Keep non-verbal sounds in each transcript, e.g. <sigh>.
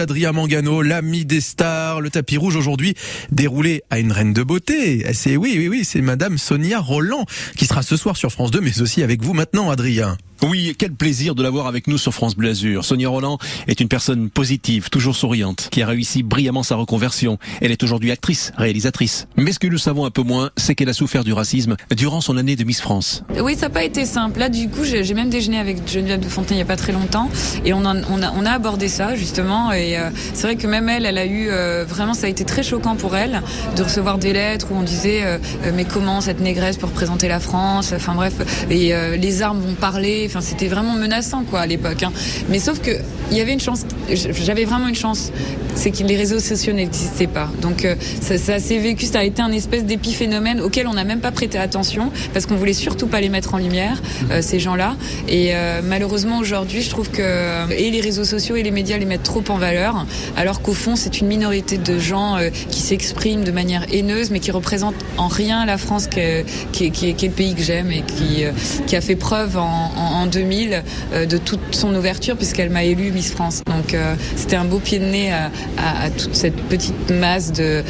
Adrien Mangano, l'ami des stars, le tapis rouge aujourd'hui déroulé à une reine de beauté. C'est oui, oui, oui, c'est Madame Sonia Roland qui sera ce soir sur France 2, mais aussi avec vous maintenant, Adrien. Oui, quel plaisir de l'avoir avec nous sur France Bleu Azur. Sonia Roland est une personne positive, toujours souriante, qui a réussi brillamment sa reconversion. Elle est aujourd'hui actrice, réalisatrice. Mais ce que nous savons un peu moins, c'est qu'elle a souffert du racisme durant son année de Miss France. Oui, ça n'a pas été simple. Là, du coup, j'ai même déjeuné avec Geneviève de Fontenay il n'y a pas très longtemps, et on, a, on a abordé ça justement. Et euh, c'est vrai que même elle, elle a eu euh, vraiment, ça a été très choquant pour elle de recevoir des lettres où on disait euh, mais comment cette négresse peut représenter la France? Enfin bref, et les armes vont parler. Enfin, c'était vraiment menaçant quoi à l'époque. Hein. Mais sauf que il y avait une chance. J'avais vraiment une chance, c'est que les réseaux sociaux n'existaient pas. Donc euh, ça, ça s'est vécu, ça a été un espèce d'épiphénomène auquel on n'a même pas prêté attention parce qu'on voulait surtout pas les mettre en lumière euh, ces gens-là. Et euh, malheureusement aujourd'hui, je trouve que et les réseaux sociaux et les médias les mettent trop en valeur, alors qu'au fond c'est une minorité de gens qui s'expriment de manière haineuse, mais qui représentent en rien la France qui, est, qui, qui, est le pays que j'aime et qui, qui a fait preuve en, en, en 2000 euh, de toute son ouverture puisqu'elle m'a élu Miss France. Donc euh, c'était un beau pied de nez à, toute cette petite masse de,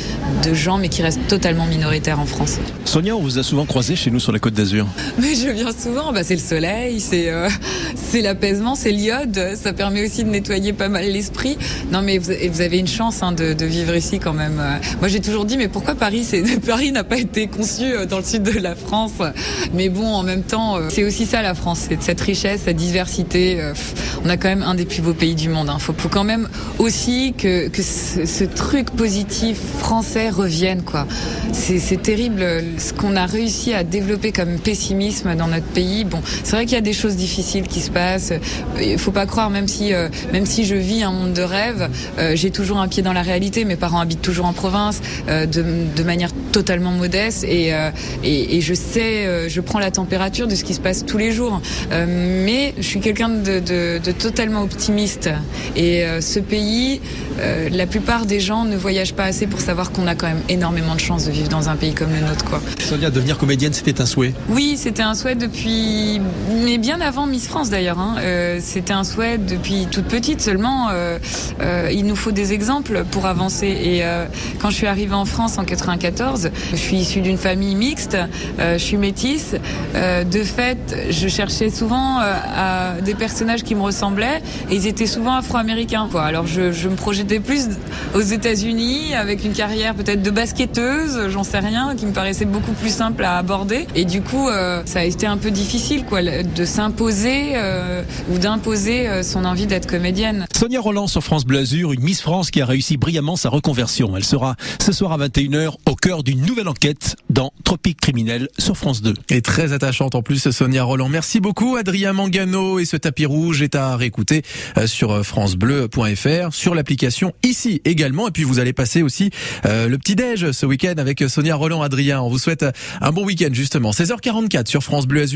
gens mais qui restent totalement minoritaires en France. Sonia, on vous a souvent croisé chez nous sur la Côte d'Azur. Mais je viens souvent, bah, c'est le soleil, c'est euh, c'est l'apaisement, c'est l'iode, ça permet aussi de nettoyer pas mal l'esprit. Non mais vous, vous, avez une chance hein, de, vivre ici quand même. Moi j'ai toujours dit mais pourquoi Paris <laughs> Paris n'a pas été conçu dans le sud de la France? Mais bon en même temps c'est aussi ça la France, c'est cette richesse sa diversité. Euh, on a quand même un des plus beaux pays du monde. Il hein. faut, quand même aussi que, ce, truc positif français revienne. quoi. C'est terrible ce qu'on a réussi à développer comme pessimisme dans notre pays. Bon, c'est vrai qu'il y a des choses difficiles qui se passent. Il faut pas croire, même si, euh, même si je vis un monde de rêve, euh, j'ai toujours un pied dans la réalité. Mes parents habitent toujours en province, de, manière totalement modeste, et, et, je sais, je prends la température de ce qui se passe tous les jours mais je suis quelqu'un de, totalement optimiste. Et euh, ce pays, euh, la plupart des gens ne voyagent pas assez pour savoir qu'on a quand même énormément de chance de vivre dans un pays comme le nôtre. Quoi. Sonia, devenir comédienne, c'était un souhait? Oui, c'était un souhait depuis, mais bien avant Miss France d'ailleurs. Hein. Euh, c'était un souhait depuis toute petite. Seulement, il nous faut des exemples pour avancer. Et quand je suis arrivée en France en 94, je suis issue d'une famille mixte. je suis métisse. de fait, je cherchais souvent à des personnages qui me ressemblaient et ils étaient souvent afro-américains. Alors je, je, me projetais plus aux États-Unis avec une carrière peut-être de basketteuse, j'en sais rien, qui me paraissait beaucoup plus simple à aborder. Et du coup, euh, ça a été un peu difficile quoi, de s'imposer euh, ou d'imposer euh, son envie d'être comédienne. Sonia Roland sur France Bleu Azur, une Miss France qui a réussi brillamment sa reconversion. Elle sera ce soir à 21h au cœur d'une nouvelle enquête dans Tropique criminel sur France 2. Et très attachante en plus Sonia Roland. Merci beaucoup Adrien Mangano et ce tapis rouge est à réécouter euh, sur euh, francebleu.fr, sur l'application ici également. Et puis vous allez passer aussi euh, le petit déj ce week-end avec Sonia Roland, Adrien. On vous souhaite un bon week-end justement. 16h44 sur France Bleu Azur.